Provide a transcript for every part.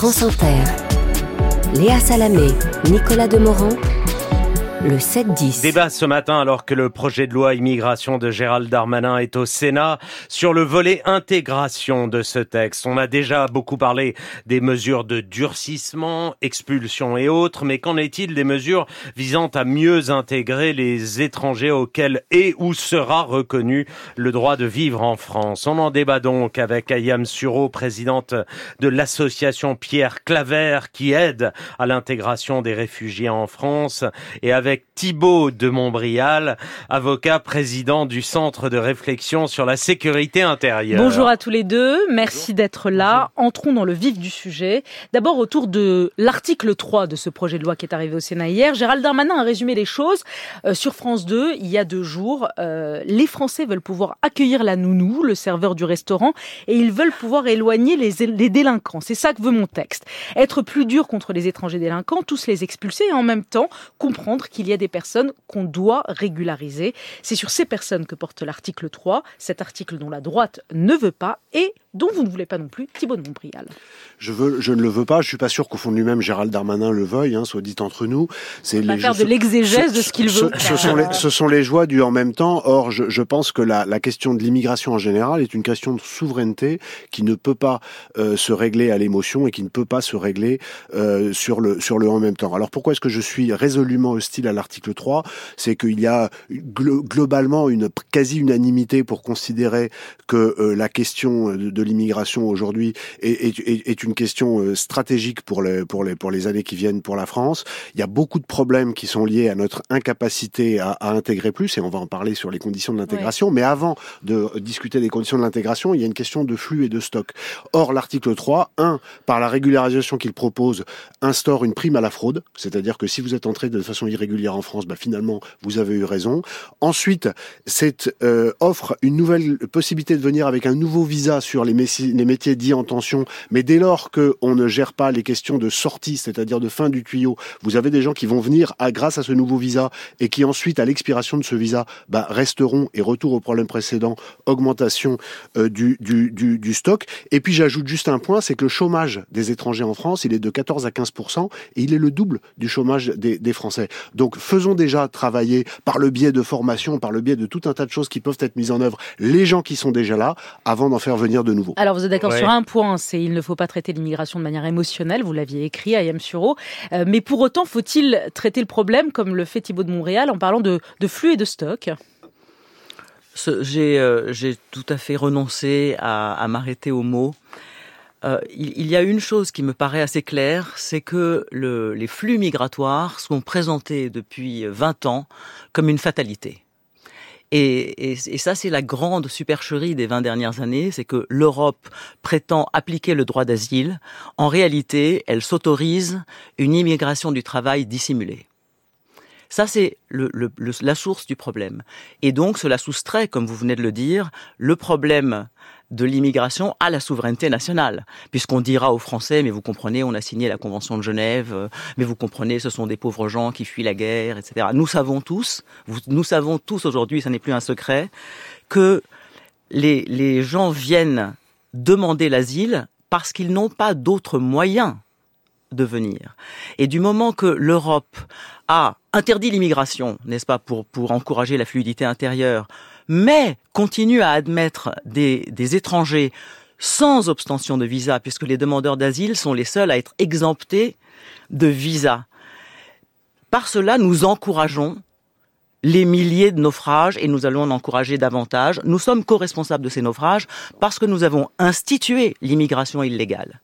France Inter. Léa Salamé, Nicolas Demorand, le 7-10. Débat ce matin alors que le projet de loi immigration de Gérald Darmanin est au Sénat sur le volet intégration de ce texte. On a déjà beaucoup parlé des mesures de durcissement, expulsion et autres, mais qu'en est-il des mesures visant à mieux intégrer les étrangers auxquels est ou sera reconnu le droit de vivre en France? On en débat donc avec Ayam Suro, présidente de l'association Pierre Claver qui aide à l'intégration des réfugiés en France et avec avec Thibaut de Montbrial, avocat président du Centre de réflexion sur la sécurité intérieure. Bonjour à tous les deux, merci d'être là. Entrons dans le vif du sujet. D'abord autour de l'article 3 de ce projet de loi qui est arrivé au Sénat hier. Gérald Darmanin a résumé les choses euh, sur France 2 il y a deux jours. Euh, les Français veulent pouvoir accueillir la nounou, le serveur du restaurant, et ils veulent pouvoir éloigner les, les délinquants. C'est ça que veut mon texte. Être plus dur contre les étrangers délinquants, tous les expulser et en même temps comprendre qu'il y a des personnes qu'on doit régulariser. C'est sur ces personnes que porte l'article 3, cet article dont la droite ne veut pas et dont vous ne voulez pas non plus, Thibault de Montbrial. Je, veux, je ne le veux pas, je suis pas sûr qu'au fond de lui-même, Gérald Darmanin le veuille, hein, soit dit entre nous. C'est les faire de l'exégèse de ce qu'il veut. Ce, sont les, ce sont les joies du en même temps. Or, je, je pense que la, la question de l'immigration en général est une question de souveraineté qui ne peut pas euh, se régler à l'émotion et qui ne peut pas se régler euh, sur, le, sur le en même temps. Alors pourquoi est-ce que je suis résolument hostile à l'article 3 C'est qu'il y a globalement une quasi-unanimité pour considérer que euh, la question de, de l'immigration aujourd'hui est, est, est, une question euh, stratégique pour les, pour, les, pour les années qui viennent pour la France. Il y a beaucoup de problèmes qui sont liés à notre incapacité à, à intégrer plus, et on va en parler sur les conditions de l'intégration. Mais avant de discuter des conditions de l'intégration, il y a une question de flux et de stock. Or, l'article 3, 1, par la régularisation qu'il propose, instaure une prime à la fraude, c'est-à-dire que si vous êtes entré de façon irrégulière en France, bah, finalement, vous avez eu raison. Ensuite, cette euh, offre une nouvelle possibilité de venir avec un nouveau visa sur les, métiers dits en tension, mais dès lors qu'on ne gère pas les questions de sortie, c'est-à-dire de fin du tuyau, vous avez des gens qui vont venir grâce à ce nouveau visa et qui ensuite, à l'expiration de ce visa, bah, resteront et retour au problème précédent, augmentation euh, du, stock. Et puis j'ajoute juste un point, c'est que le chômage des étrangers en France, il est de 14 à 15 et il est le double du chômage des, des Français. Donc faisons déjà travailler par le biais de formation, par le biais de tout un tas de choses qui peuvent être mises en œuvre, les gens qui sont déjà là, avant d'en faire venir de nouveaux. Alors vous êtes d'accord sur un point, c'est il ne faut pas traiter l'immigration de manière émotionnelle, vous l'aviez écrit à Yam Suro, euh, mais pour autant faut-il traiter le problème comme le fait Thibault de Montréal en parlant de, de flux et de stock? J'ai euh, tout à fait renoncé à, à m'arrêter aux mots. Euh, il, il, y a une chose qui me paraît assez claire, c'est que le, les flux migratoires sont présentés depuis 20 ans comme une fatalité. Et, ça, c'est la grande supercherie des 20 dernières années, c'est que l'Europe prétend appliquer le droit d'asile. En réalité, elle s'autorise une immigration du travail dissimulée. Ça, c'est le, la source du problème. Et donc, cela soustrait, comme vous venez de le dire, le problème de l'immigration à la souveraineté nationale, puisqu'on dira aux Français, mais vous comprenez, on a signé la Convention de Genève, euh, mais vous comprenez, ce sont des pauvres gens qui fuient la guerre, etc. Nous savons tous, nous savons tous aujourd'hui, ça n'est plus un secret, que les gens viennent demander l'asile parce qu'ils n'ont pas d'autres moyens de venir. Et du moment que l'Europe a interdit l'immigration, n'est-ce pas, pour, pour encourager la fluidité intérieure, mais continue à admettre des, des étrangers sans obtention de visa, puisque les demandeurs d'asile sont les seuls à être exemptés de visa. Par cela, nous encourageons les milliers de naufrages et nous allons en encourager davantage. Nous sommes co-responsables de ces naufrages parce que nous avons institué l'immigration illégale.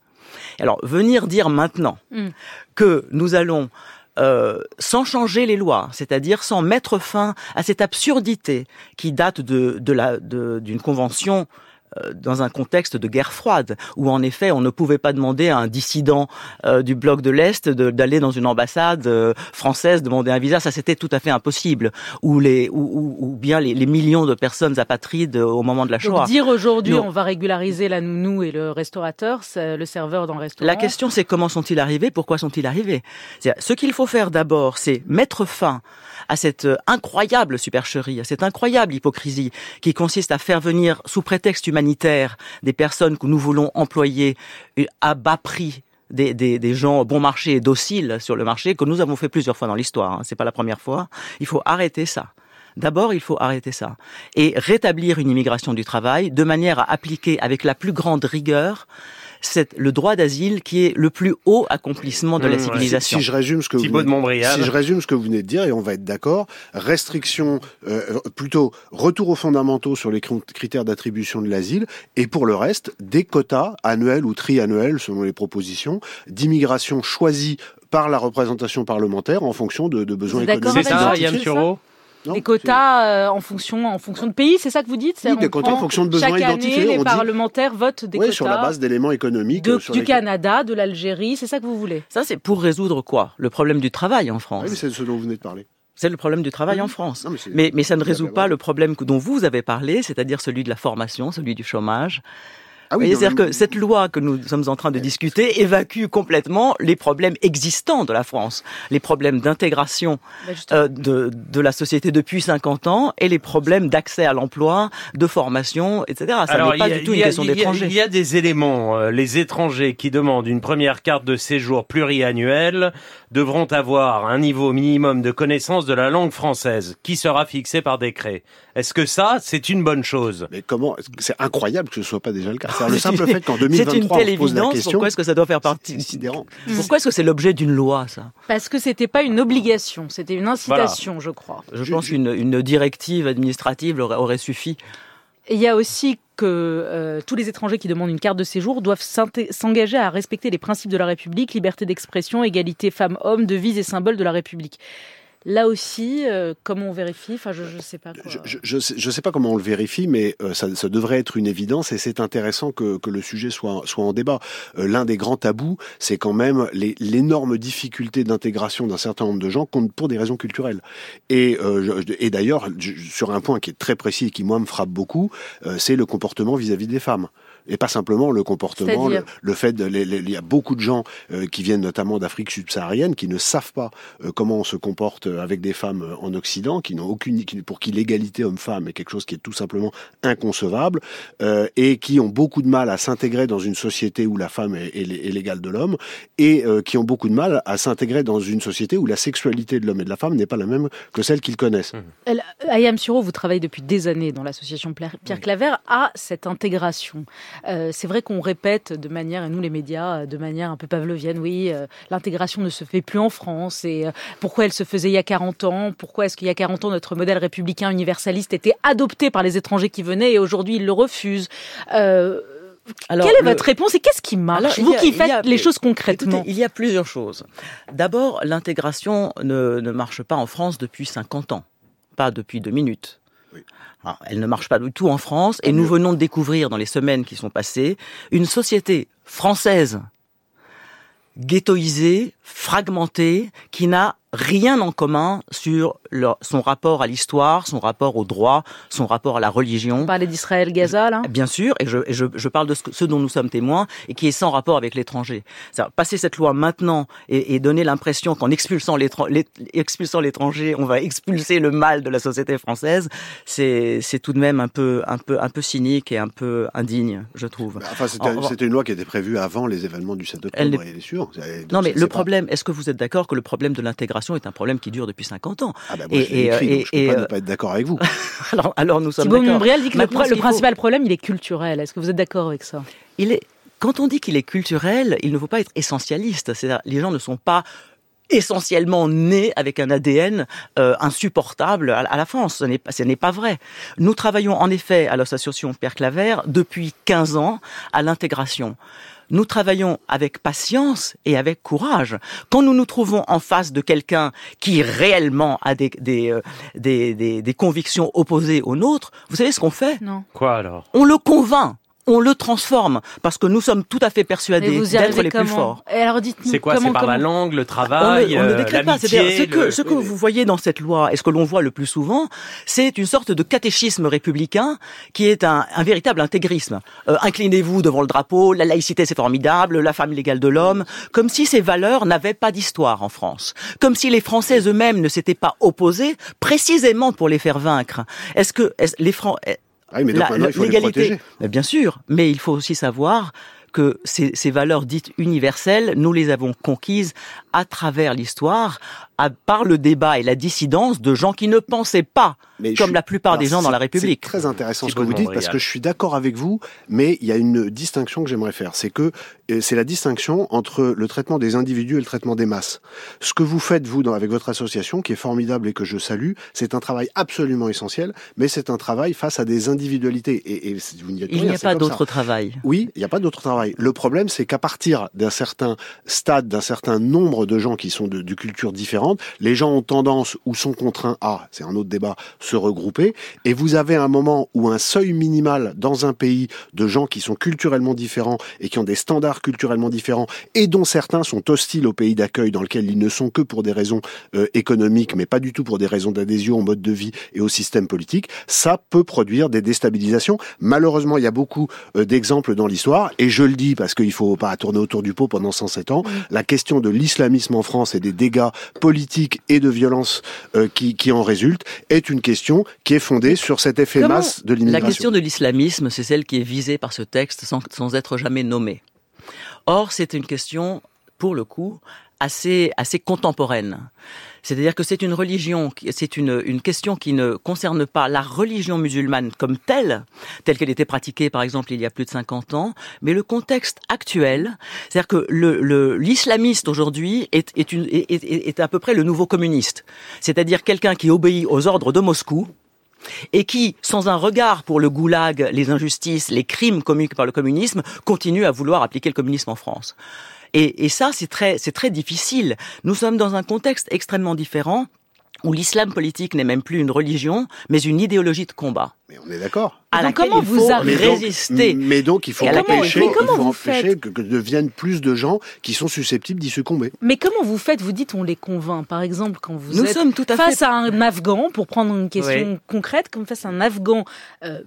Alors, venir dire maintenant mm. que nous allons euh, sans changer les lois, c'est-à-dire sans mettre fin à cette absurdité qui date de, de la d'une convention dans un contexte de guerre froide, où en effet on ne pouvait pas demander à un dissident euh, du bloc de l'Est d'aller dans une ambassade euh, française demander un visa, ça c'était tout à fait impossible. Ou les ou, ou bien les, les, millions de personnes apatrides au moment de la Shoah. Donc dire aujourd'hui on va régulariser la nounou et le restaurateur, le serveur dans le restaurant. La question c'est comment sont-ils arrivés, pourquoi sont-ils arrivés? Ce qu'il faut faire d'abord, c'est mettre fin à cette incroyable supercherie, à cette incroyable hypocrisie qui consiste à faire venir sous prétexte humanitaire des personnes que nous voulons employer à bas prix des, gens bon marché et dociles sur le marché que nous avons fait plusieurs fois dans l'histoire. Hein. C'est pas la première fois. Il faut arrêter ça. D'abord, il faut arrêter ça et rétablir une immigration du travail de manière à appliquer avec la plus grande rigueur c'est le droit d'asile qui est le plus haut accomplissement de la mmh, civilisation. Si, je résume ce que vous venez, si je résume ce que vous venez de dire et on va être d'accord, restriction, euh, plutôt retour aux fondamentaux sur les critères d'attribution de l'asile et pour le reste des quotas annuels ou triannuels selon les propositions d'immigration choisie par la représentation parlementaire en fonction de, de besoins économiques. C'est ça, Yann Thureau des quotas euh, en fonction en fonction de pays, c'est ça que vous dites? Oui, des quotas en fonction de besoins chaque identifiés. Année, les parlementaires votent des oui, quotas. sur la base d'éléments économiques. De, sur du Canada, de l'Algérie, c'est ça que vous voulez? Ça, c'est pour résoudre quoi? Le problème du travail en France. Oui, mais c'est ce dont vous venez de parler. C'est le problème du travail en France. Non, mais, mais, mais, ça ne résout pas le problème dont vous avez parlé, c'est-à-dire celui de la formation, celui du chômage. Ah oui, c'est-à-dire que cette loi que nous sommes en train de discuter évacue complètement les problèmes existants de la France, les problèmes d'intégration bah, euh, de, de, la société depuis 50 ans et les problèmes d'accès à l'emploi, de formation, etc. Ça n'est pas du tout une question d'étrangers. Il y a des éléments. Euh, les étrangers qui demandent une première carte de séjour pluriannuelle devront avoir un niveau minimum de connaissance de la langue française qui sera fixé par décret. Est-ce que ça, c'est une bonne chose? Mais comment? C'est incroyable que ce soit pas déjà le cas? C'est le simple fait qu'en 2023, c'est une telle on pose évidence. la question. Pourquoi est-ce que ça doit faire partie Pourquoi est-ce que c'est l'objet d'une loi, ça Parce que c'était pas une obligation, c'était une incitation, je crois. Je pense qu'une une directive administrative aurait, aurait suffi. il y a aussi que euh, tous les étrangers qui demandent une carte de séjour doivent s'engager à respecter les principes de la République, liberté d'expression, égalité femmes-hommes, devises et symboles de la République. Là aussi, euh, comment on vérifie Enfin, je ne sais pas. Quoi. Je, je, sais, pas comment on le vérifie, mais euh, ça, ça, devrait être une évidence et c'est intéressant que, que, le sujet soit, soit en débat. Euh, l'un des grands tabous, c'est quand même l'énorme difficulté d'intégration d'un certain nombre de gens pour des raisons culturelles. Et, et d'ailleurs, sur un point qui est très précis et qui moi me frappe beaucoup, c'est le comportement vis-à-vis -vis des femmes et pas simplement le comportement, le, fait de, il y a beaucoup de gens euh, qui viennent notamment d'Afrique subsaharienne qui ne savent pas euh, comment on se comporte avec des femmes euh, en Occident, qui n'ont aucune, pour qui l'égalité homme-femme est quelque chose qui est tout simplement inconcevable et qui ont beaucoup de mal à s'intégrer dans une société où la femme est, est, l'égale de l'homme et qui ont beaucoup de mal à s'intégrer dans une société où la sexualité de l'homme et de la femme n'est pas la même que celle qu'ils connaissent. Mmh. Ayam Suro, vous travaillez depuis des années dans l'association Pierre Claver à cette intégration. Euh, c'est vrai qu'on répète de manière, et nous les médias, euh, de manière un peu pavlovienne, oui, euh, l'intégration ne se fait plus en France. Et pourquoi elle se faisait il y a 40 ans Pourquoi est-ce qu'il y a 40 ans, notre modèle républicain universaliste était adopté par les étrangers qui venaient et aujourd'hui ils le refusent alors, Quelle est votre réponse et qu'est-ce qui marche Vous qui faites les choses concrètement. il y a plusieurs choses. D'abord, l'intégration ne, ne marche pas en France depuis 50 ans, pas depuis deux minutes. Ah, elle ne marche pas du tout en France. Et nous venons de découvrir dans les semaines qui sont passées une société française ghettoisée, fragmentée, qui n'a rien en commun sur son rapport à l'histoire, son rapport au droit, son rapport à la religion. Vous parlez d'Israël, Gaza, là? Bien sûr, et je, je, je parle de ce, dont nous sommes témoins et qui est sans rapport avec l'étranger. Passer cette loi maintenant et, et donner l'impression qu'en expulsant l'étranger, on va expulser le mal de la société française, c'est tout de même un peu, un, peu, un peu cynique et un peu indigne, je trouve. Enfin, c'était une loi qui était prévue avant les événements du 7 octobre, elle est sûr. non, mais le problème, est-ce que vous êtes d'accord que le problème de l'intégration est un problème qui dure depuis 50 ans ah bah moi, et, et, et, peux pas ne pas être d'accord avec vous. alors, alors nous sommes d'accord. Montbrial dit que le, principal problème, il est culturel. Est-ce que vous êtes d'accord avec ça? Il est. Quand on dit qu'il est culturel, il ne faut pas être essentialiste. C'est-à-dire, les gens ne sont pas essentiellement nés avec un ADN euh, insupportable à, à, la France. Ce n'est pas, ce n'est pas vrai. Nous travaillons en effet à l'association Pierre Claver depuis 15 ans à l'intégration nous travaillons avec patience et avec courage. Quand nous nous trouvons en face de quelqu'un qui réellement a des, des, euh, des, des, des convictions opposées aux nôtres, vous savez ce qu'on fait? Non. Quoi alors? On le convainc on le transforme parce que nous sommes tout à fait persuadés d'être les plus forts. Et alors dites-nous C'est quoi C'est par la langue, le travail, on ne, on ne décrète pas. Ce que, ce que vous voyez dans cette loi et ce que l'on voit le plus souvent, c'est une sorte de catéchisme républicain qui est un, un véritable intégrisme. Euh, inclinez-vous devant le drapeau, la laïcité c'est formidable, la femme légale de l'homme, comme si ces valeurs n'avaient pas d'histoire en France, comme si les Français eux-mêmes ne s'étaient pas opposés précisément pour les faire vaincre. Est-ce que est les Français ah mais donc, la, il faut les protéger. bien sûr, mais il faut aussi savoir que ces, ces valeurs dites universelles, nous les avons conquises à travers l'histoire, par le débat et la dissidence de gens qui ne pensaient pas mais comme la plupart des gens dans la République. C'est très intéressant ce que vous dites parce que je suis d'accord avec vous, mais il y a une distinction que j'aimerais faire, c'est que euh, c'est la distinction entre le traitement des individus et le traitement des masses. Ce que vous faites vous avec votre association, qui est formidable et que je salue, c'est un travail absolument essentiel, mais c'est un travail face à des individualités. Et, et vous n'y il n'y a pas d'autre travail. Oui, il n'y a pas d'autre travail. Le problème, c'est qu'à partir d'un certain stade, d'un certain nombre de gens qui sont de, de cultures différentes, les gens ont tendance ou sont contraints à, c'est un autre débat, se regrouper. Et vous avez un moment où un seuil minimal dans un pays de gens qui sont culturellement différents et qui ont des standards culturellement différents et dont certains sont hostiles au pays d'accueil dans lequel ils ne sont que pour des raisons euh, économiques, mais pas du tout pour des raisons d'adhésion au mode de vie et au système politique, ça peut produire des déstabilisations. Malheureusement, il y a beaucoup euh, d'exemples dans l'histoire, et je le dis parce qu'il faut pas tourner autour du pot pendant 107 ans. La question de l'islamisme en France et des dégâts politiques et de violence euh, qui, qui en résultent est une question qui est fondée sur cet effet masse de l'immigration. La question de l'islamisme, c'est celle qui est visée par ce texte sans, sans être jamais nommée. Or, c'est une question, pour le coup, assez, assez contemporaine. C'est-à-dire que c'est une religion, c'est une, une question qui ne concerne pas la religion musulmane comme telle, telle qu'elle était pratiquée par exemple il y a plus de 50 ans, mais le contexte actuel. C'est-à-dire que le, l'islamiste aujourd'hui est, est, est, est à peu près le nouveau communiste. C'est-à-dire quelqu'un qui obéit aux ordres de Moscou, et qui, sans un regard pour le goulag, les injustices, les crimes commis par le communisme, continue à vouloir appliquer le communisme en France. Et, et ça, c'est très, c'est très difficile. Nous sommes dans un contexte extrêmement différent où l'islam politique n'est même plus une religion, mais une idéologie de combat. Mais on est d'accord. Alors comment vous avez résisté Mais donc il faut empêcher, il faut empêcher que, que, deviennent plus de gens qui sont susceptibles d'y succomber. Mais comment vous faites? Vous dites on les convainc. Par exemple, quand vous Nous êtes sommes tout à face fait... à un Afghan, pour prendre une question oui. concrète, comme face à un Afghan euh,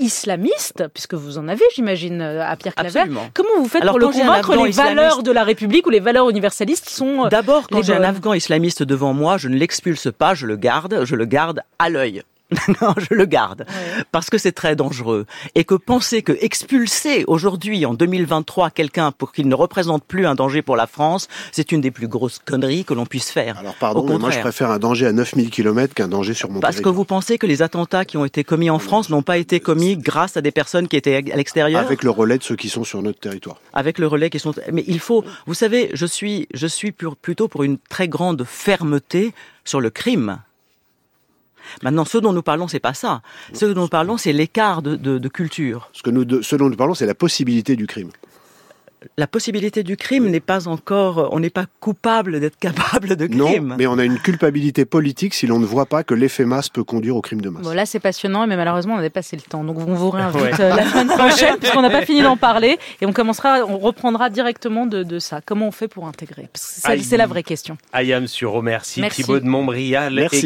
islamiste, puisque vous en avez, j'imagine, à Pierre Claver. Absolument. Comment vous faites Alors, pour le convaincre Les valeurs de la République ou les valeurs universalistes sont euh, D'abord, quand j'ai un. Afghan islamiste devant moi, je ne l'expulse pas, je le garde, je le garde à l'œil. non, je le garde Ouais. parce que c'est très dangereux et que penser que expulser aujourd'hui en 2023 quelqu'un pour qu'il ne représente plus un danger pour la France, c'est une des plus grosses conneries que l'on puisse faire. Alors pardon, Au mais moi je préfère un danger à 9000 km qu'un danger sur mon Parce que vous pensez que les attentats qui ont été commis en France n'ont pas été commis grâce à des personnes qui étaient à l'extérieur Avec le relais de ceux qui sont sur notre territoire. avec le relais qui sont. Mais il faut, vous savez, je suis, je suis plutôt pour une très grande fermeté sur le crime. Maintenant, ce dont nous parlons, c'est pas ça. Ce dont nous parlons, c'est l'écart de, de, de culture. Ce, que nous, de- ce dont nous parlons, c'est la possibilité du crime. La possibilité du crime n'est pas encore, on n'est pas coupable d'être capable de crime. Non, mais on a une culpabilité politique si l'on ne voit pas que l'effet masse peut conduire au crime de masse. Bon, là, c'est passionnant, mais malheureusement, on a dépassé le temps. Donc, on vous réinvite Ouais. euh, la semaine prochaine, puisqu'on n'a pas fini d'en parler. Et on commencera, on reprendra directement de, de ça. Comment on fait pour intégrer? C'est- la vraie question. Ayam sur merci. Merci. Thibaut de Montbrial Merci. et